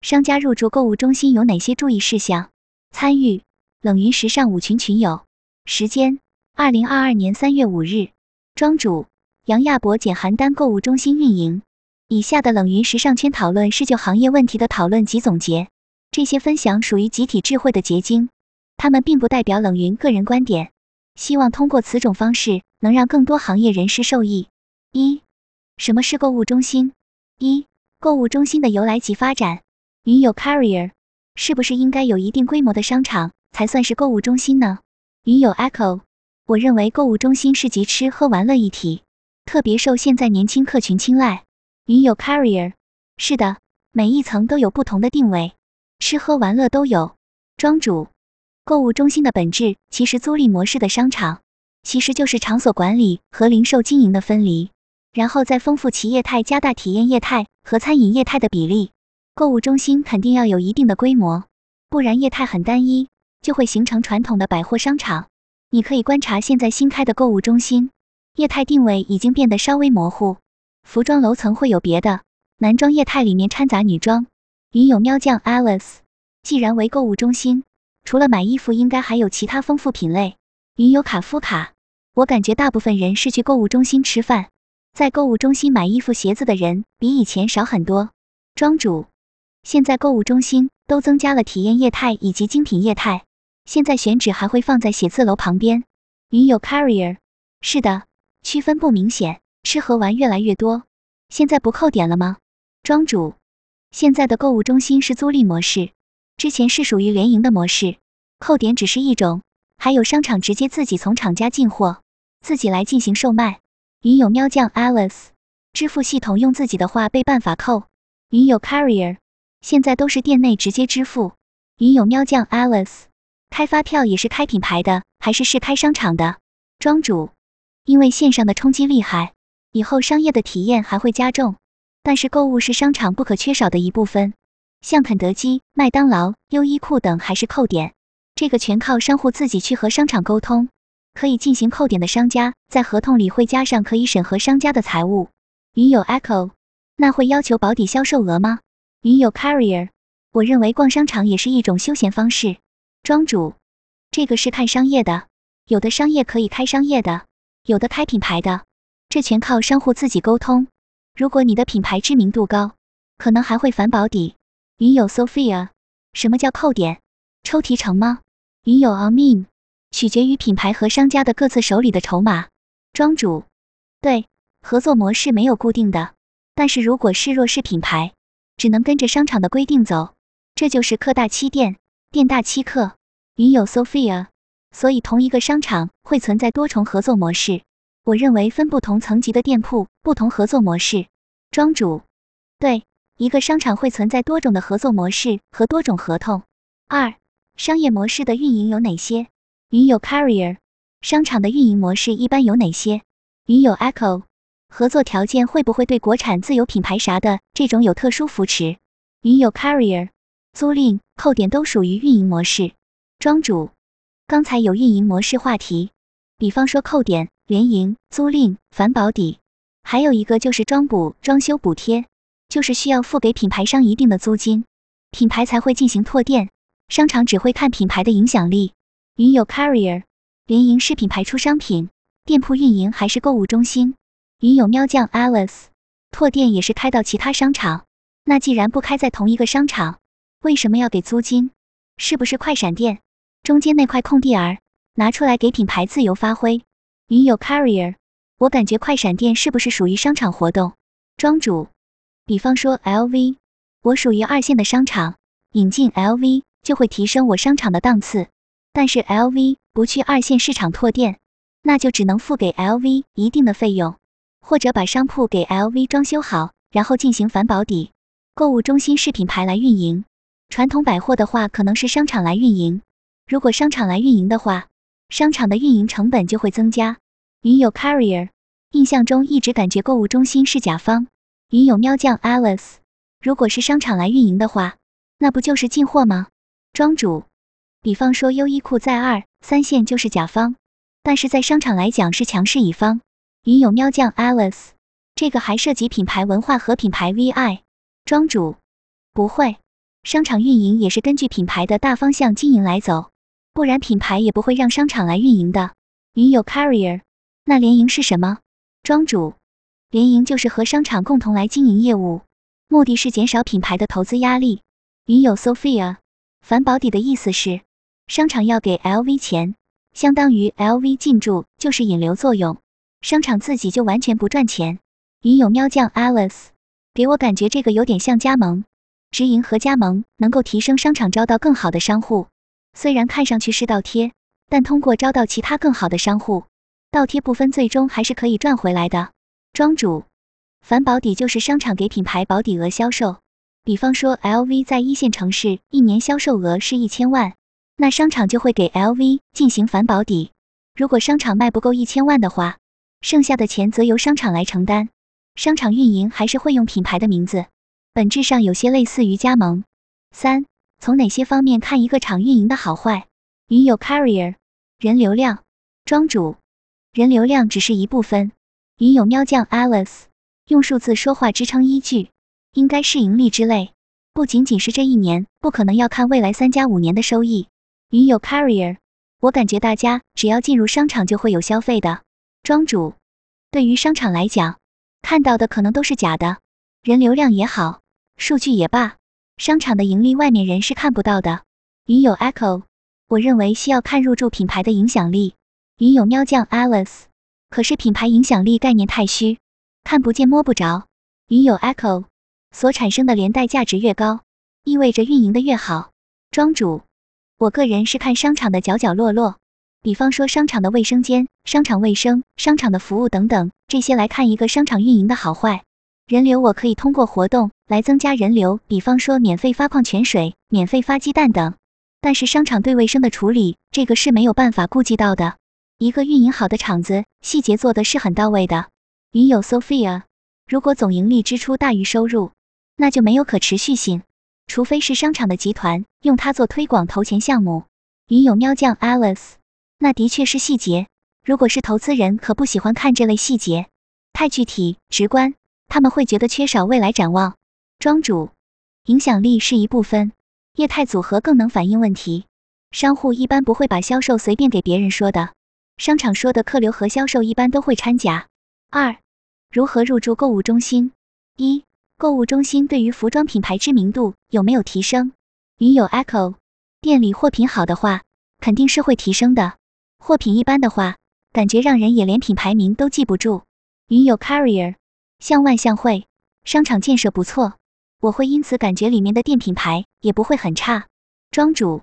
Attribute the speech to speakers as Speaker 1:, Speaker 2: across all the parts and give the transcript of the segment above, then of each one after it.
Speaker 1: 商家入驻购物中心有哪些注意事项？参与冷云时尚五群群友，时间二零二二年三月五日，庄主杨亚博简邯郸购物中心运营。以下的冷云时尚圈讨论是就行业问题的讨论及总结，这些分享属于集体智慧的结晶，他们并不代表冷云个人观点。希望通过此种方式，能让更多行业人士受益。一、什么是购物中心？一、购物中心的由来及发展。云友 Carrier，是不是应该有一定规模的商场才算是购物中心呢？云友 Echo，我认为购物中心是集吃喝玩乐一体，特别受现在年轻客群青睐。云友 Carrier，是的，每一层都有不同的定位，吃喝玩乐都有。庄主，购物中心的本质其实租赁模式的商场，其实就是场所管理和零售经营的分离，然后再丰富其业态，加大体验业态和餐饮业态的比例。购物中心肯定要有一定的规模，不然业态很单一，就会形成传统的百货商场。你可以观察现在新开的购物中心，业态定位已经变得稍微模糊。服装楼层会有别的，男装业态里面掺杂女装。云有喵酱 Alice，既然为购物中心，除了买衣服，应该还有其他丰富品类。云有卡夫卡，我感觉大部分人是去购物中心吃饭，在购物中心买衣服鞋子的人比以前少很多。庄主，现在购物中心都增加了体验业态以及精品业态，现在选址还会放在写字楼旁边。云有 Carrier，是的，区分不明显。吃喝玩越来越多，现在不扣点了吗？庄主，现在的购物中心是租赁模式，之前是属于联营的模式，扣点只是一种，还有商场直接自己从厂家进货，自己来进行售卖。云有喵酱 Alice，支付系统用自己的话被办法扣。云有 Carrier，现在都是店内直接支付。云友喵酱 Alice，开发票也是开品牌的，还是是开商场的？庄主，因为线上的冲击厉害。以后商业的体验还会加重，但是购物是商场不可缺少的一部分。像肯德基、麦当劳、优衣库等还是扣点，这个全靠商户自己去和商场沟通。可以进行扣点的商家，在合同里会加上可以审核商家的财务。云友 Echo，那会要求保底销售额吗？云友 Carrier，我认为逛商场也是一种休闲方式。庄主，这个是看商业的，有的商业可以开商业的，有的开品牌的。这全靠商户自己沟通。如果你的品牌知名度高，可能还会返保底。云友 Sophia，什么叫扣点？抽提成吗？云友 Amin，取决于品牌和商家的各自手里的筹码。庄主，对，合作模式没有固定的，但是如果是弱势品牌，只能跟着商场的规定走，这就是客大欺店，店大欺客。云有 Sophia，所以同一个商场会存在多重合作模式。我认为分不同层级的店铺，不同合作模式。庄主，对，一个商场会存在多种的合作模式和多种合同。二，商业模式的运营有哪些？云有 Carrier，商场的运营模式一般有哪些？云有 Echo，合作条件会不会对国产自有品牌啥的这种有特殊扶持？云友 Carrier，租赁、扣点都属于运营模式。庄主，刚才有运营模式话题，比方说扣点。联营、租赁、返保底，还有一个就是装补、装修补贴，就是需要付给品牌商一定的租金，品牌才会进行拓店。商场只会看品牌的影响力。云友 Carrier，联营是品牌出商品，店铺运营还是购物中心？云友喵酱 Alice，拓店也是开到其他商场。那既然不开在同一个商场，为什么要给租金？是不是快闪店？中间那块空地儿拿出来给品牌自由发挥？云友 Carrier，我感觉快闪店是不是属于商场活动？庄主，比方说 LV，我属于二线的商场，引进 LV 就会提升我商场的档次。但是 LV 不去二线市场拓店，那就只能付给 LV 一定的费用，或者把商铺给 LV 装修好，然后进行返保底。购物中心是品牌来运营，传统百货的话可能是商场来运营。如果商场来运营的话，商场的运营成本就会增加。云友 Carrier，印象中一直感觉购物中心是甲方。云友喵酱 Alice，如果是商场来运营的话，那不就是进货吗？庄主，比方说优衣库在二三线就是甲方，但是在商场来讲是强势乙方。云友喵酱 Alice，这个还涉及品牌文化和品牌 VI。庄主，不会，商场运营也是根据品牌的大方向经营来走，不然品牌也不会让商场来运营的。云有 Carrier，那联营是什么？庄主，联营就是和商场共同来经营业务，目的是减少品牌的投资压力。云有 Sophia，反保底的意思是商场要给 LV 钱，相当于 LV 进驻就是引流作用，商场自己就完全不赚钱。云友喵酱 Alice，给我感觉这个有点像加盟。直营和加盟能够提升商场招到更好的商户，虽然看上去是倒贴，但通过招到其他更好的商户，倒贴部分最终还是可以赚回来的。庄主，反保底就是商场给品牌保底额销售，比方说 LV 在一线城市一年销售额是一千万，那商场就会给 LV 进行反保底。如果商场卖不够一千万的话，剩下的钱则由商场来承担，商场运营还是会用品牌的名字。本质上有些类似于加盟。三，从哪些方面看一个厂运营的好坏？云有 Carrier，人流量。庄主，人流量只是一部分。云有喵酱 Alice，用数字说话支撑依据，应该是盈利之类，不仅仅是这一年，不可能要看未来三加五年的收益。云有 Carrier，我感觉大家只要进入商场就会有消费的。庄主，对于商场来讲，看到的可能都是假的，人流量也好。数据也罢，商场的盈利外面人是看不到的。云有 Echo，我认为需要看入驻品牌的影响力。云有喵酱 Alice，可是品牌影响力概念太虚，看不见摸不着。云有 Echo，所产生的连带价值越高，意味着运营的越好。庄主，我个人是看商场的角角落落，比方说商场的卫生间、商场卫生、商场的服务等等这些来看一个商场运营的好坏。人流我可以通过活动来增加人流，比方说免费发矿泉水、免费发鸡蛋等。但是商场对卫生的处理，这个是没有办法顾及到的。一个运营好的厂子，细节做的是很到位的。云有 Sophia，如果总盈利支出大于收入，那就没有可持续性，除非是商场的集团用它做推广投钱项目。云有喵酱 Alice，那的确是细节。如果是投资人，可不喜欢看这类细节，太具体直观。他们会觉得缺少未来展望。庄主，影响力是一部分，业态组合更能反映问题。商户一般不会把销售随便给别人说的，商场说的客流和销售一般都会掺假。二，如何入驻购物中心？一，购物中心对于服装品牌知名度有没有提升？云有 Echo，店里货品好的话，肯定是会提升的；货品一般的话，感觉让人也连品牌名都记不住。云有 Carrier。像万象汇商场建设不错，我会因此感觉里面的店品牌也不会很差。庄主，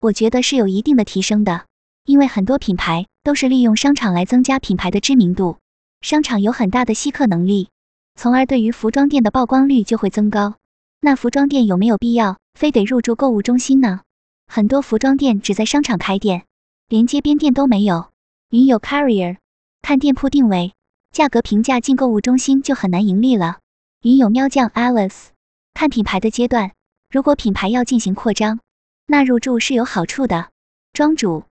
Speaker 1: 我觉得是有一定的提升的，因为很多品牌都是利用商场来增加品牌的知名度，商场有很大的吸客能力，从而对于服装店的曝光率就会增高。那服装店有没有必要非得入驻购物中心呢？很多服装店只在商场开店，连街边店都没有。云有 Carrier，看店铺定位。价格平价进购物中心就很难盈利了。云有喵酱 Alice，看品牌的阶段，如果品牌要进行扩张，那入驻是有好处的。庄主，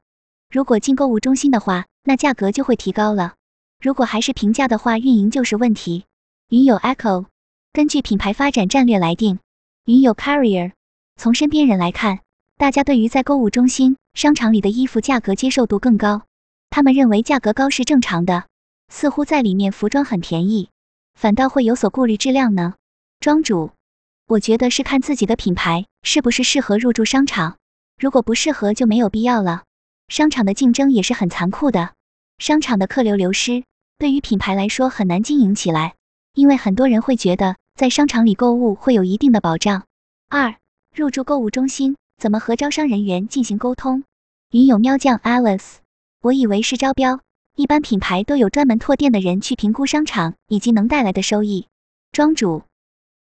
Speaker 1: 如果进购物中心的话，那价格就会提高了；如果还是平价的话，运营就是问题。云有 Echo，根据品牌发展战略来定。云有 Carrier，从身边人来看，大家对于在购物中心、商场里的衣服价格接受度更高，他们认为价格高是正常的。似乎在里面服装很便宜，反倒会有所顾虑质量呢。庄主，我觉得是看自己的品牌是不是适合入驻商场，如果不适合就没有必要了。商场的竞争也是很残酷的，商场的客流流失对于品牌来说很难经营起来，因为很多人会觉得在商场里购物会有一定的保障。二，入驻购物中心怎么和招商人员进行沟通？云有喵酱 Alice，我以为是招标。一般品牌都有专门拓店的人去评估商场以及能带来的收益。庄主，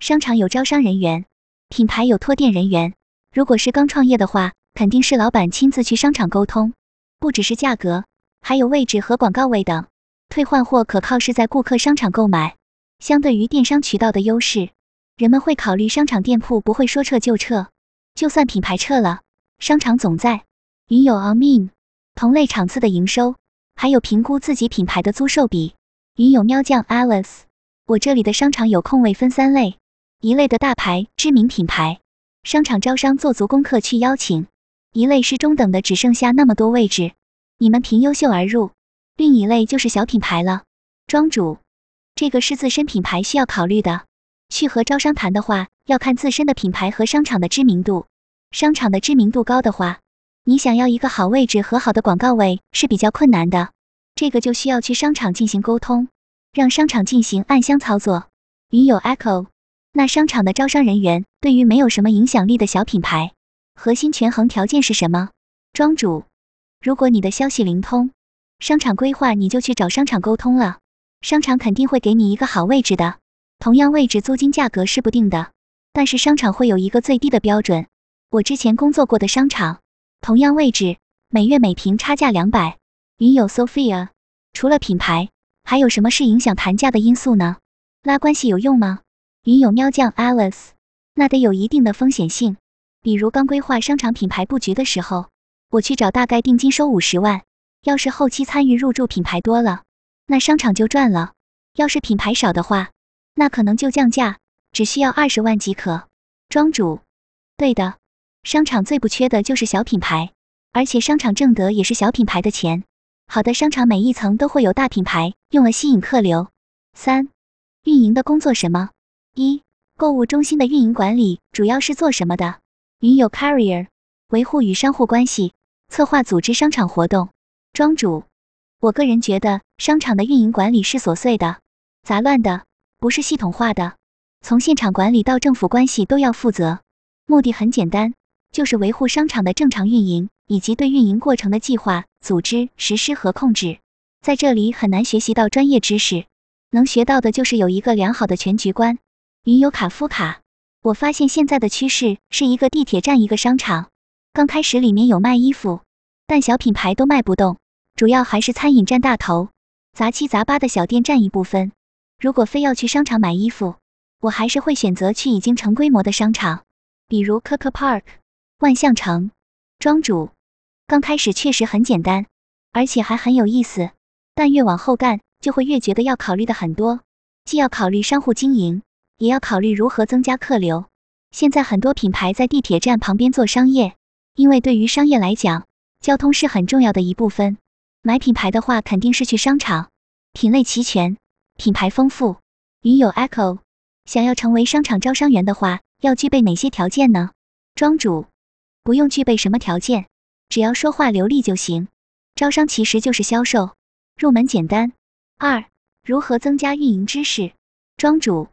Speaker 1: 商场有招商人员，品牌有拓店人员。如果是刚创业的话，肯定是老板亲自去商场沟通，不只是价格，还有位置和广告位等。退换货可靠是在顾客商场购买，相对于电商渠道的优势，人们会考虑商场店铺不会说撤就撤，就算品牌撤了，商场总在。云有 Amin，同类场次的营收。还有评估自己品牌的租售比。云有喵酱 Alice，我这里的商场有空位分三类，一类的大牌知名品牌，商场招商做足功课去邀请，一类是中等的，只剩下那么多位置，你们凭优秀而入；另一类就是小品牌了。庄主，这个是自身品牌需要考虑的。去和招商谈的话，要看自身的品牌和商场的知名度。商场的知名度高的话，你想要一个好位置和好的广告位是比较困难的。这个就需要去商场进行沟通，让商场进行暗箱操作。云有 Echo，那商场的招商人员对于没有什么影响力的小品牌，核心权衡条件是什么？庄主，如果你的消息灵通，商场规划你就去找商场沟通了，商场肯定会给你一个好位置的。同样位置租金价格是不定的，但是商场会有一个最低的标准。我之前工作过的商场，同样位置，每月每平差价两百。云友 Sophia，除了品牌，还有什么是影响谈价的因素呢？拉关系有用吗？云友喵酱 Alice，那得有一定的风险性。比如刚规划商场品牌布局的时候，我去找大概定金收五十万，要是后期参与入驻品牌多了，那商场就赚了；要是品牌少的话，那可能就降价，只需要二十万即可。庄主，对的，商场最不缺的就是小品牌，而且商场挣得也是小品牌的钱。好的商场每一层都会有大品牌，用了吸引客流。三，运营的工作什么？一，购物中心的运营管理主要是做什么的？云有 Carrier，维护与商户关系，策划组织商场活动。庄主，我个人觉得商场的运营管理是琐碎的、杂乱的。不是系统化的，从现场管理到政府关系都要负责。目的很简单，就是维护商场的正常运营，以及对运营过程的计划、组织、实施和控制。在这里很难学习到专业知识，能学到的就是有一个良好的全局观。云游卡夫卡，我发现现在的趋势是一个地铁站一个商场。刚开始里面有卖衣服，但小品牌都卖不动，主要还是餐饮占大头，杂七杂八的小店占一部分。如果非要去商场买衣服，我还是会选择去已经成规模的商场，比如 Coco Park、万象城。庄主，刚开始确实很简单，而且还很有意思，但越往后干，就会越觉得要考虑的很多，既要考虑商户经营，也要考虑如何增加客流。现在很多品牌在地铁站旁边做商业，因为对于商业来讲，交通是很重要的一部分。买品牌的话，肯定是去商场，品类齐全。品牌丰富，云有 Echo，想要成为商场招商员的话，要具备哪些条件呢？庄主，不用具备什么条件，只要说话流利就行。招商其实就是销售，入门简单。二，如何增加运营知识？庄主，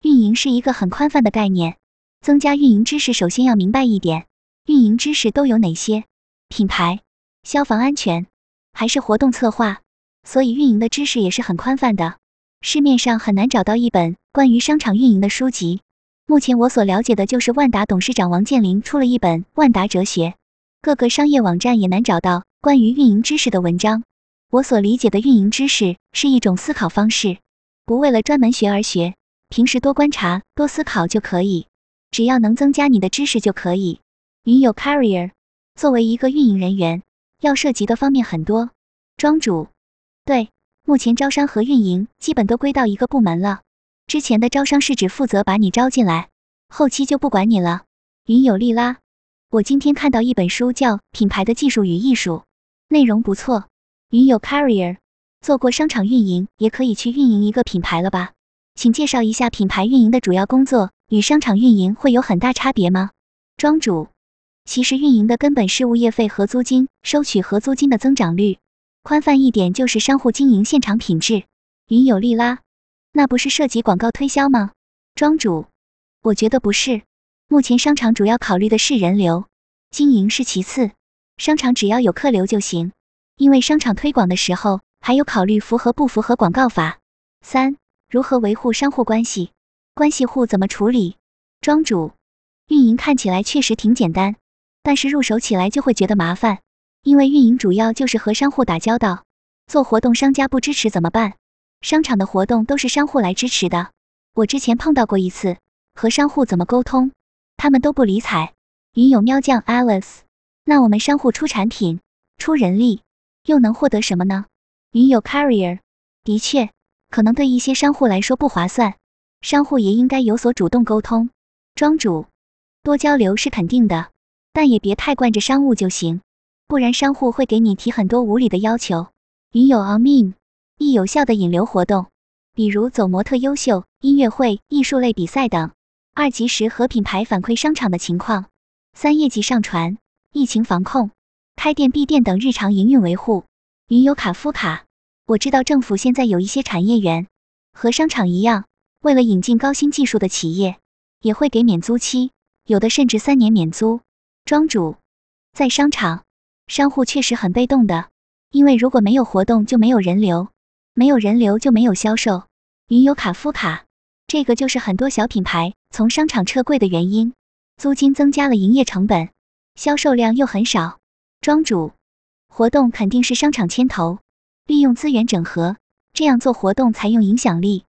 Speaker 1: 运营是一个很宽泛的概念，增加运营知识首先要明白一点，运营知识都有哪些？品牌、消防安全，还是活动策划？所以运营的知识也是很宽泛的。市面上很难找到一本关于商场运营的书籍。目前我所了解的就是万达董事长王健林出了一本《万达哲学》，各个商业网站也难找到关于运营知识的文章。我所理解的运营知识是一种思考方式，不为了专门学而学，平时多观察、多思考就可以，只要能增加你的知识就可以。云有 Carrier，作为一个运营人员，要涉及的方面很多。庄主，对。目前招商和运营基本都归到一个部门了。之前的招商是只负责把你招进来，后期就不管你了。云有利拉，我今天看到一本书叫《品牌的技术与艺术》，内容不错。云有 Carrier，做过商场运营，也可以去运营一个品牌了吧？请介绍一下品牌运营的主要工作与商场运营会有很大差别吗？庄主，其实运营的根本是物业费和租金，收取和租金的增长率。宽泛一点就是商户经营现场品质。云有利拉，那不是涉及广告推销吗？庄主，我觉得不是。目前商场主要考虑的是人流，经营是其次。商场只要有客流就行，因为商场推广的时候还有考虑符合不符合广告法。三，如何维护商户关系？关系户怎么处理？庄主，运营看起来确实挺简单，但是入手起来就会觉得麻烦。因为运营主要就是和商户打交道，做活动商家不支持怎么办？商场的活动都是商户来支持的。我之前碰到过一次，和商户怎么沟通，他们都不理睬。云有喵酱 Alice，那我们商户出产品、出人力，又能获得什么呢？云有 Carrier，的确，可能对一些商户来说不划算，商户也应该有所主动沟通。庄主，多交流是肯定的，但也别太惯着商务就行，不然商户会给你提很多无理的要求。云有 on mean 易有效的引流活动，比如走模特优秀、音乐会、艺术类比赛等。二及时和品牌反馈商场的情况。三业绩上传、疫情防控、开店闭店等日常营运维护。云有卡夫卡，我知道政府现在有一些产业园和商场一样，为了引进高新技术的企业，也会给免租期，有的甚至三年免租。庄主在商场，商户确实很被动的，因为如果没有活动就没有人流，没有人流就没有销售。云游卡夫卡，这个就是很多小品牌从商场撤柜的原因。租金增加了营业成本，销售量又很少。庄主，活动肯定是商场牵头，利用资源整合，这样做活动才用影响力。